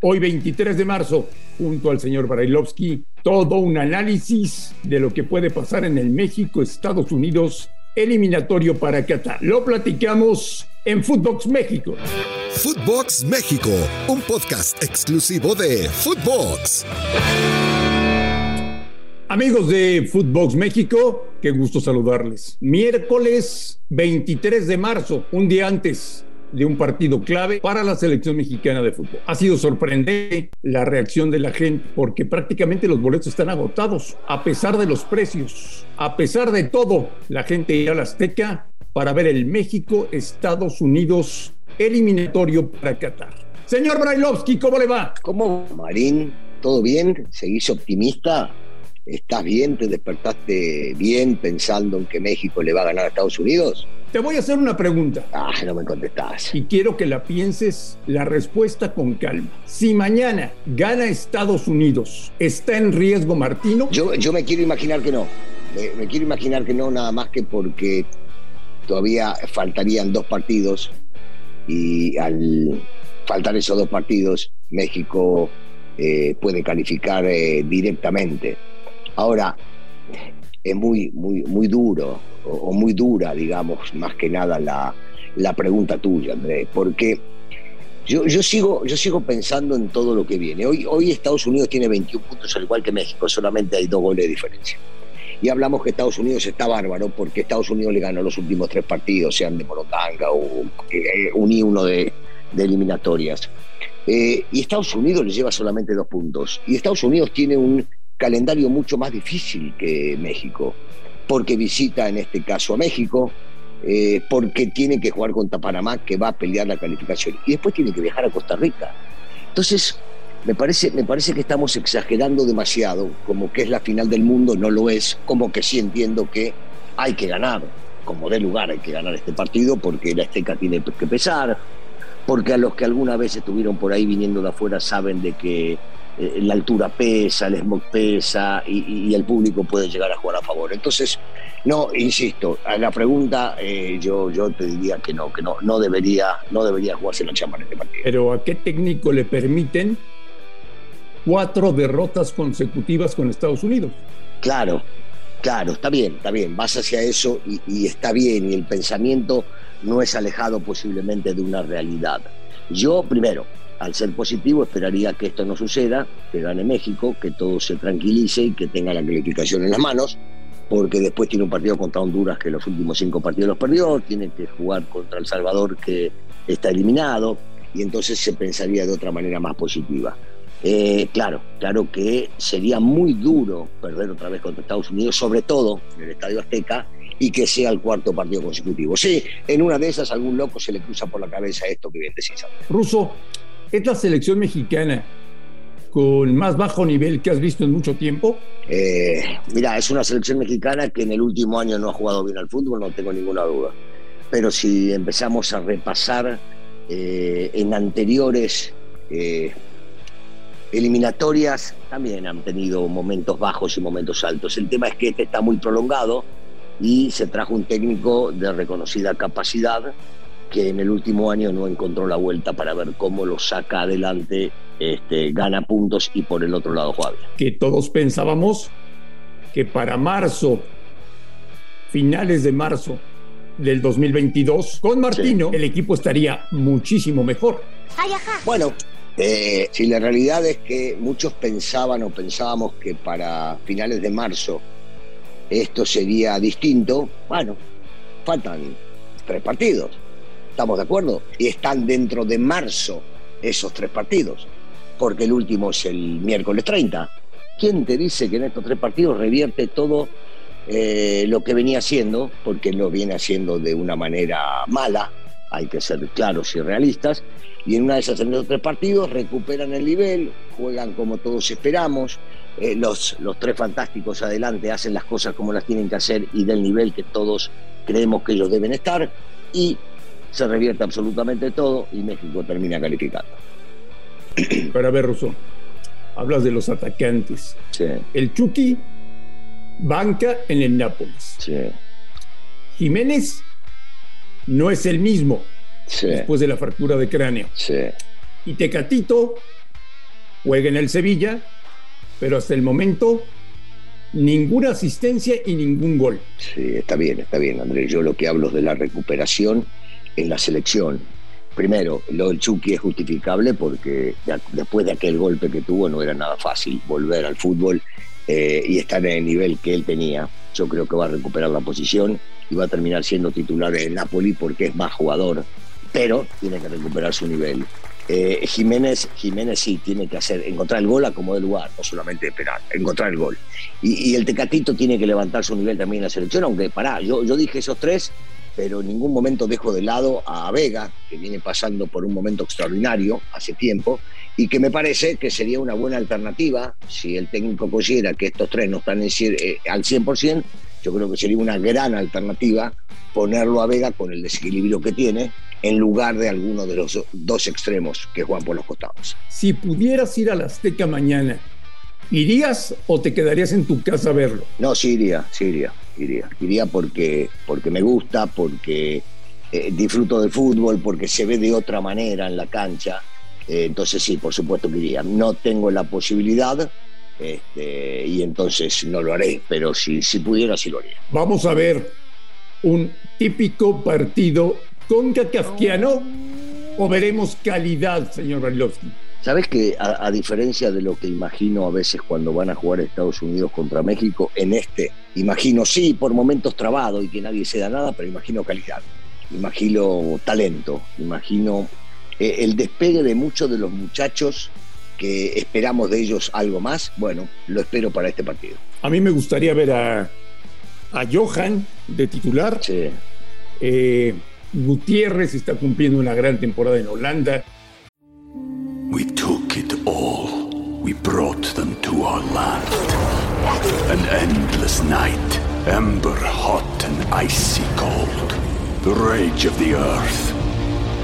hoy 23 de marzo, junto al señor Brailovsky, todo un análisis de lo que puede pasar en el México-Estados Unidos eliminatorio para Qatar. Lo platicamos en Footbox México. Footbox México, un podcast exclusivo de Footbox. Amigos de Footbox México, qué gusto saludarles. Miércoles 23 de marzo, un día antes de un partido clave para la selección mexicana de fútbol. Ha sido sorprendente la reacción de la gente porque prácticamente los boletos están agotados, a pesar de los precios, a pesar de todo, la gente irá a la Azteca para ver el México-Estados Unidos eliminatorio para Qatar. Señor Brailovsky, ¿cómo le va? ¿Cómo, Marín? ¿Todo bien? ¿Seguís optimista? ¿Estás bien? ¿Te despertaste bien pensando en que México le va a ganar a Estados Unidos? Te voy a hacer una pregunta. Ah, no me contestás. Y quiero que la pienses la respuesta con calma. Si mañana gana Estados Unidos, ¿está en riesgo Martino? Yo, yo me quiero imaginar que no. Me, me quiero imaginar que no, nada más que porque todavía faltarían dos partidos y al faltar esos dos partidos, México eh, puede calificar eh, directamente. Ahora, es muy, muy, muy duro o, muy dura, digamos, más que nada la, la pregunta tuya, Andrés, porque yo, yo, sigo, yo sigo pensando en todo lo que viene. Hoy, hoy Estados Unidos tiene 21 puntos, al igual que México, solamente hay dos goles de diferencia. Y hablamos que Estados Unidos está bárbaro porque Estados Unidos le ganó los últimos tres partidos, sean de Morotanga o eh, un y uno de, de eliminatorias. Eh, y Estados Unidos le lleva solamente dos puntos. Y Estados Unidos tiene un calendario mucho más difícil que México, porque visita en este caso a México, eh, porque tiene que jugar contra Panamá, que va a pelear la calificación, y después tiene que viajar a Costa Rica. Entonces, me parece, me parece que estamos exagerando demasiado, como que es la final del mundo, no lo es, como que sí entiendo que hay que ganar, como de lugar hay que ganar este partido, porque la Azteca tiene que pesar, porque a los que alguna vez estuvieron por ahí viniendo de afuera saben de que eh, la altura pesa, el smog pesa y, y, el público puede llegar a jugar a favor. Entonces, no, insisto, a la pregunta eh, yo, yo te diría que no, que no, no debería, no debería jugarse la chamba en este partido. Pero ¿a qué técnico le permiten cuatro derrotas consecutivas con Estados Unidos? Claro, claro, está bien, está bien, vas hacia eso y, y está bien, y el pensamiento no es alejado posiblemente de una realidad. Yo, primero, al ser positivo, esperaría que esto no suceda, que gane México, que todo se tranquilice y que tenga la calificación en las manos, porque después tiene un partido contra Honduras que los últimos cinco partidos los perdió, tiene que jugar contra El Salvador que está eliminado, y entonces se pensaría de otra manera más positiva. Eh, claro, claro que sería muy duro perder otra vez contra Estados Unidos, sobre todo en el Estadio Azteca, y que sea el cuarto partido consecutivo. Sí, en una de esas algún loco se le cruza por la cabeza esto que bien decís. Ruso, ¿es la selección mexicana con más bajo nivel que has visto en mucho tiempo? Eh, mira, es una selección mexicana que en el último año no ha jugado bien al fútbol, no tengo ninguna duda. Pero si empezamos a repasar eh, en anteriores eh, eliminatorias, también han tenido momentos bajos y momentos altos. El tema es que este está muy prolongado y se trajo un técnico de reconocida capacidad que en el último año no encontró la vuelta para ver cómo lo saca adelante, este, gana puntos y por el otro lado juega bien. Que todos pensábamos que para marzo, finales de marzo del 2022, con Martino, sí. el equipo estaría muchísimo mejor. Bueno, Eh, si la realidad es que muchos pensaban o pensábamos que para finales de marzo esto sería distinto, bueno, faltan tres partidos, ¿estamos de acuerdo? Y están dentro de marzo esos tres partidos, porque el último es el miércoles 30. ¿Quién te dice que en estos tres partidos revierte todo eh, lo que venía haciendo? Porque lo viene haciendo de una manera mala, hay que ser claros y realistas, y en una de esas en los tres partidos recuperan el nivel, juegan como todos esperamos, eh, los, los tres fantásticos adelante hacen las cosas como las tienen que hacer y del nivel que todos creemos que ellos deben estar, y se revierte absolutamente todo y México termina calificando. Para ver, Russo, hablas de los atacantes. Sí, El Chucky banca en el Nápoles. sí, Jiménez no es el mismo sí, después de la fractura de cráneo. Y Tecatito juega en el Sevilla, pero hasta el momento ninguna asistencia y ningún gol. Sí, está bien, está bien, Andrés. Yo lo que hablo es de la recuperación en la selección. Primero, lo del Chucky es justificable porque de- después de aquel golpe que tuvo no era nada fácil volver al fútbol eh, y estar en el nivel que él tenía. Yo creo que va a recuperar la posición y va a terminar siendo titular en Napoli porque es más jugador, pero tiene que recuperar su nivel. Eh, Jiménez, Jiménez sí tiene que hacer, encontrar el gol a como de lugar, no solamente esperar, encontrar el gol. Y, el Tecatito tiene que levantar su nivel también en la selección, aunque pará, yo, dije esos tres, pero en ningún momento dejo de lado a Vega, que viene pasando por un momento extraordinario hace tiempo, y que me parece que sería una buena alternativa si el técnico considera que estos tres no están en eh, al 100%, yo creo que sería una gran alternativa ponerlo a Vega con el desequilibrio que tiene en lugar de alguno de los dos extremos que juegan por los costados. Si pudieras ir al Azteca mañana, ¿irías o te quedarías en tu casa a verlo? No, sí iría, sí iría, iría. Iría porque, porque me gusta, porque eh, disfruto del fútbol, porque se ve de otra manera en la cancha. Eh, entonces sí, por supuesto que iría. No tengo la posibilidad este, y entonces no lo haré, pero si, si pudiera, sí lo haría. Vamos a ver un típico partido con kafkiano o veremos calidad, señor Barilovsky. ¿Sabes que a, a diferencia de lo que imagino a veces cuando van a jugar Estados Unidos contra México, en este imagino sí por momentos trabado y que nadie se da nada, pero imagino calidad, imagino talento, imagino eh, el despegue de muchos de los muchachos que esperamos de ellos algo más. Bueno, lo espero para este partido. A mí me gustaría ver a, a Johan de titular. Sí, Eh, Gutiérrez está cumpliendo una gran temporada en Holanda. We took it all. We brought them to our land. An endless night, ember hot and icy cold. The rage of the earth.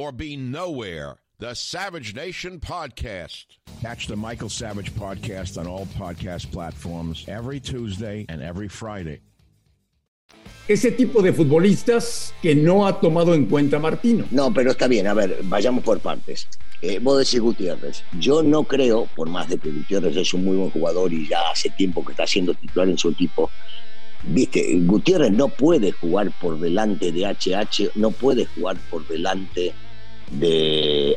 or be nowhere. The Savage Nation Podcast. Catch the Michael Savage podcast on all podcast platforms every Tuesday and every Friday. Ese tipo de futbolistas que no ha tomado en cuenta Martino. No, pero está bien, a ver, vayamos por partes. Eh, vos decís Gutiérrez. Yo no creo, por más de que Gutiérrez es un muy buen jugador y ya hace tiempo que está siendo titular en su equipo, viste, Gutiérrez no puede jugar por delante de HH, no puede jugar por delante de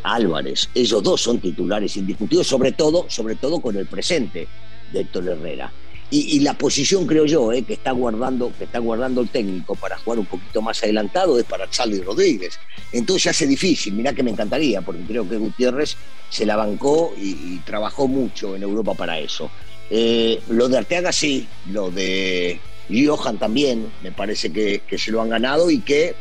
Álvarez. Ellos dos son titulares indiscutidos, sobre todo, sobre todo con el presente de Héctor Herrera. Y, la posición, creo yo, eh, que, está guardando, que está guardando el técnico para jugar un poquito más adelantado es para Charlie Rodríguez. Entonces hace difícil, mirá que me encantaría, porque creo que Gutiérrez se la bancó y, trabajó mucho en Europa para eso. Eh, lo de Arteaga sí, lo de Johan también, me parece que, se lo han ganado y que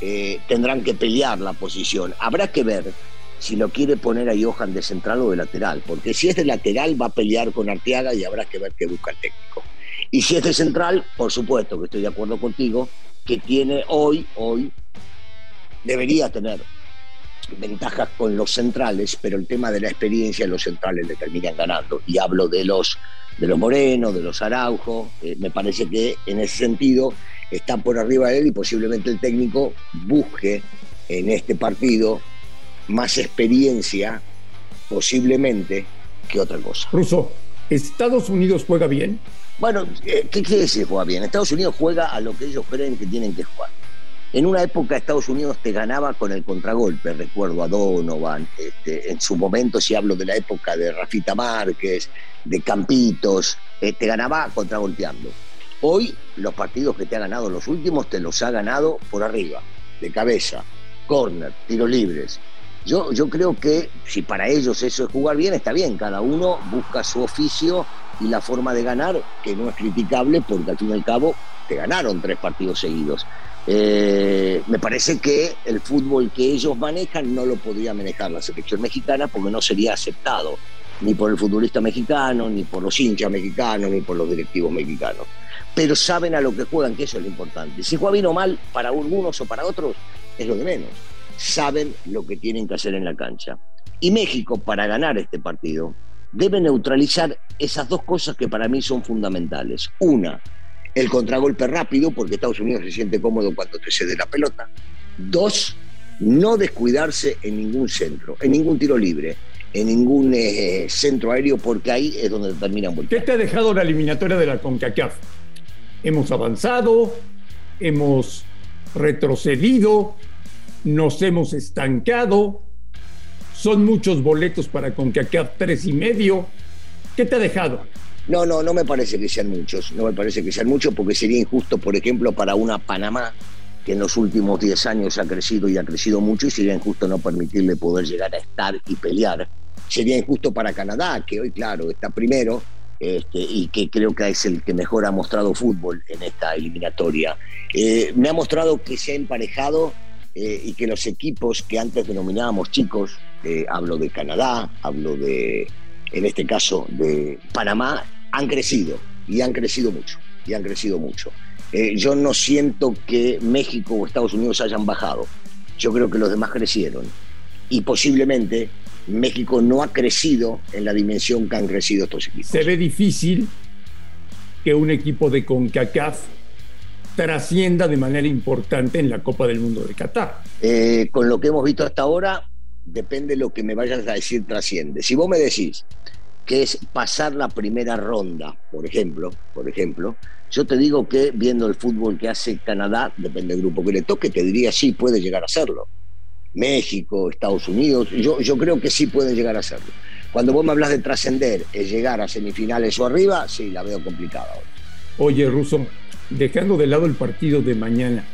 eh, tendrán que pelear la posición. Habrá que ver si lo quiere poner a Johan de central o de lateral, porque si es de lateral va a pelear con Arteaga y habrá que ver qué busca el técnico. Y si es de central, por supuesto que estoy de acuerdo contigo, que tiene hoy, hoy, debería tener ventajas con los centrales, pero el tema de la experiencia los centrales le terminan ganando. Y hablo de los, de los Moreno, de los Araujo, eh, me parece que en ese sentido están por arriba de él y posiblemente el técnico busque en este partido más experiencia posiblemente que otra cosa. Ruso, ¿Estados Unidos juega bien? Bueno, eh, ¿qué quiere decir juega bien? Estados Unidos juega a lo que ellos creen que tienen que jugar. En una época Estados Unidos te ganaba con el contragolpe, recuerdo a Donovan, este, en su momento si hablo de la época de Rafita Márquez, de Campitos, eh, te ganaba contragolpeando. Hoy los partidos que te ha ganado los últimos te los ha ganado por arriba, de cabeza, corner, tiros libres. Yo, yo creo que si para ellos eso es jugar bien, está bien, cada uno busca su oficio y la forma de ganar, que no es criticable porque al fin y al cabo te ganaron tres partidos seguidos. Eh, me parece que el fútbol que ellos manejan no lo podría manejar la selección mexicana porque no sería aceptado ni por el futbolista mexicano, ni por los hinchas mexicanos, ni por los directivos mexicanos. Pero saben a lo que juegan, que eso es lo importante. Si juega bien o mal para algunos o para otros, es lo de menos saben lo que tienen que hacer en la cancha. Y México, para ganar este partido, debe neutralizar esas dos cosas que para mí son fundamentales. Una, el contragolpe rápido, porque Estados Unidos se siente cómodo cuando te cede la pelota. Dos, no descuidarse en ningún centro, en ningún tiro libre, en ningún eh, centro aéreo, porque ahí es donde terminan volteando. ¿Qué te ha dejado la eliminatoria de la CONCACAF? Hemos avanzado, hemos retrocedido, nos hemos estancado, son muchos boletos para CONCACAF tres y medio. ¿Qué te ha dejado? No, no, no me parece que sean muchos, no me parece que sean muchos porque sería injusto, por ejemplo, para una Panamá que en los últimos 10 años ha crecido y ha crecido mucho y sería injusto no permitirle poder llegar a estar y pelear. Sería injusto para Canadá, que hoy, claro, está primero este, y que creo que es el que mejor ha mostrado fútbol en esta eliminatoria. Eh, me ha mostrado que se ha emparejado eh, y que los equipos que antes denominábamos chicos, eh, hablo de Canadá, hablo de, en este caso, de Panamá, han crecido y han crecido mucho, y han crecido mucho. Eh, yo no siento que México o Estados Unidos hayan bajado, yo creo que los demás crecieron y posiblemente México no ha crecido en la dimensión que han crecido estos equipos. Se ve difícil que un equipo de CONCACAF trascienda de manera importante en la Copa del Mundo de Qatar. Eh, con lo que hemos visto hasta ahora, depende de lo que me vayas a decir trasciende. Si vos me decís que es pasar la primera ronda, por ejemplo, por ejemplo, yo te digo que viendo el fútbol que hace Canadá, depende del grupo que le toque, te diría sí puede llegar a hacerlo. México, Estados Unidos, yo, yo creo que sí pueden llegar a hacerlo. Cuando vos me hablas de trascender, llegar a semifinales o arriba, sí, la veo complicada Oye, Russo, dejando de lado el partido de mañana.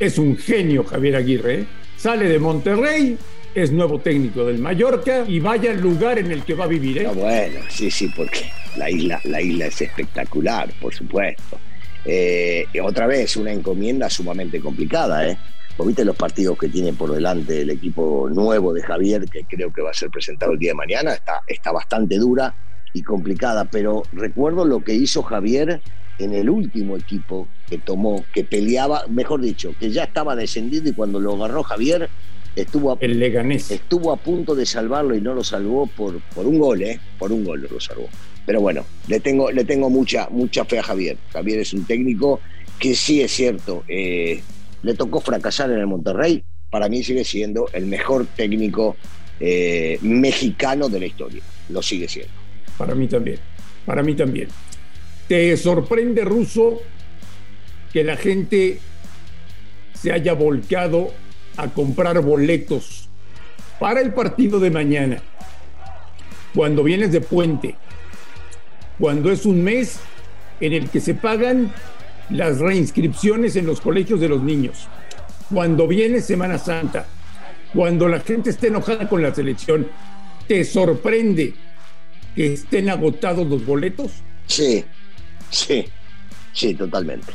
Es un genio Javier Aguirre. ¿eh? Sale de Monterrey, es nuevo técnico del Mallorca y vaya al lugar en el que va a vivir. ¿eh? bueno, sí, sí, porque la isla, la isla es espectacular, por supuesto. Eh, otra vez, una encomienda sumamente complicada. ¿eh? Vos viste los partidos que tiene por delante el equipo nuevo de Javier, que creo que va a ser presentado el día de mañana. Está, está bastante dura y complicada, pero recuerdo lo que hizo Javier en el último equipo que tomó, que peleaba, mejor dicho, que ya estaba descendido y cuando lo agarró Javier estuvo a, el Leganés. estuvo a punto de salvarlo y no lo salvó por, por un gol, ¿eh? Por un gol lo salvó. Pero bueno, le tengo, le tengo mucha, mucha fe a Javier. Javier es un técnico que sí es cierto, eh, le tocó fracasar en el Monterrey. Para mí sigue siendo el mejor técnico eh, mexicano de la historia. Lo sigue siendo. Para mí también. Para mí también. ¿Te sorprende, Ruso, que la gente se haya volcado a comprar boletos para el partido de mañana, cuando vienes de puente, cuando es un mes en el que se pagan las reinscripciones en los colegios de los niños, cuando viene Semana Santa, cuando la gente está enojada con la selección, ¿te sorprende que estén agotados los boletos? Sí, sí, sí, totalmente.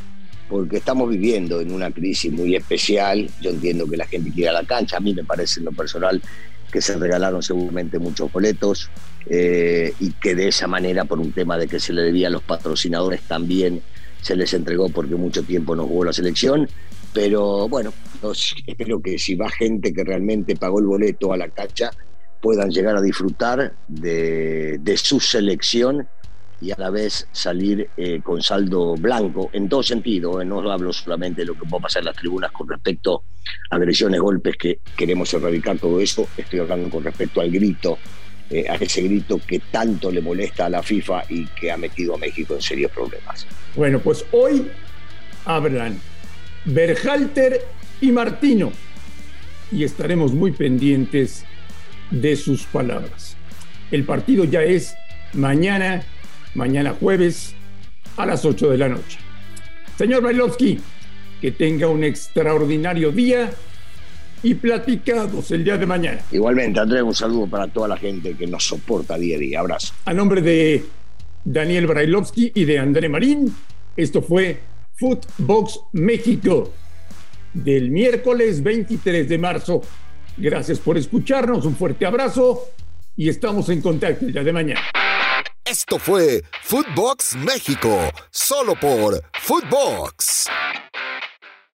Porque estamos viviendo en una crisis muy especial. Yo entiendo que la gente quiere a la cancha. A mí me parece en lo personal que se regalaron seguramente muchos boletos eh, y que de esa manera, por un tema de que se le debía a los patrocinadores, también se les entregó porque mucho tiempo no jugó la selección. Pero bueno, espero que si va gente que realmente pagó el boleto a la cancha, puedan llegar a disfrutar de, su selección y a la vez salir eh, con saldo blanco en todo sentido. Eh, no hablo solamente de lo que puede pasar en las tribunas con respecto a agresiones, golpes, que queremos erradicar todo eso. Estoy hablando con respecto al grito, eh, a ese grito que tanto le molesta a la FIFA y que ha metido a México en serios problemas. Bueno, pues hoy hablan Berhalter y Martino y estaremos muy pendientes de sus palabras. El partido ya es mañana, mañana jueves a las 8 de la noche. Señor Bailovsky, que tenga un extraordinario día y platicados el día de mañana. Igualmente, Andrés, un saludo para toda la gente que nos soporta día a día. Abrazo. A nombre de Daniel Brailovsky y de André Marín, esto fue Footbox México del miércoles 23 de marzo Gracias por escucharnos, un fuerte abrazo y estamos en contacto el día de mañana. Esto fue Footbox México, solo por Footbox.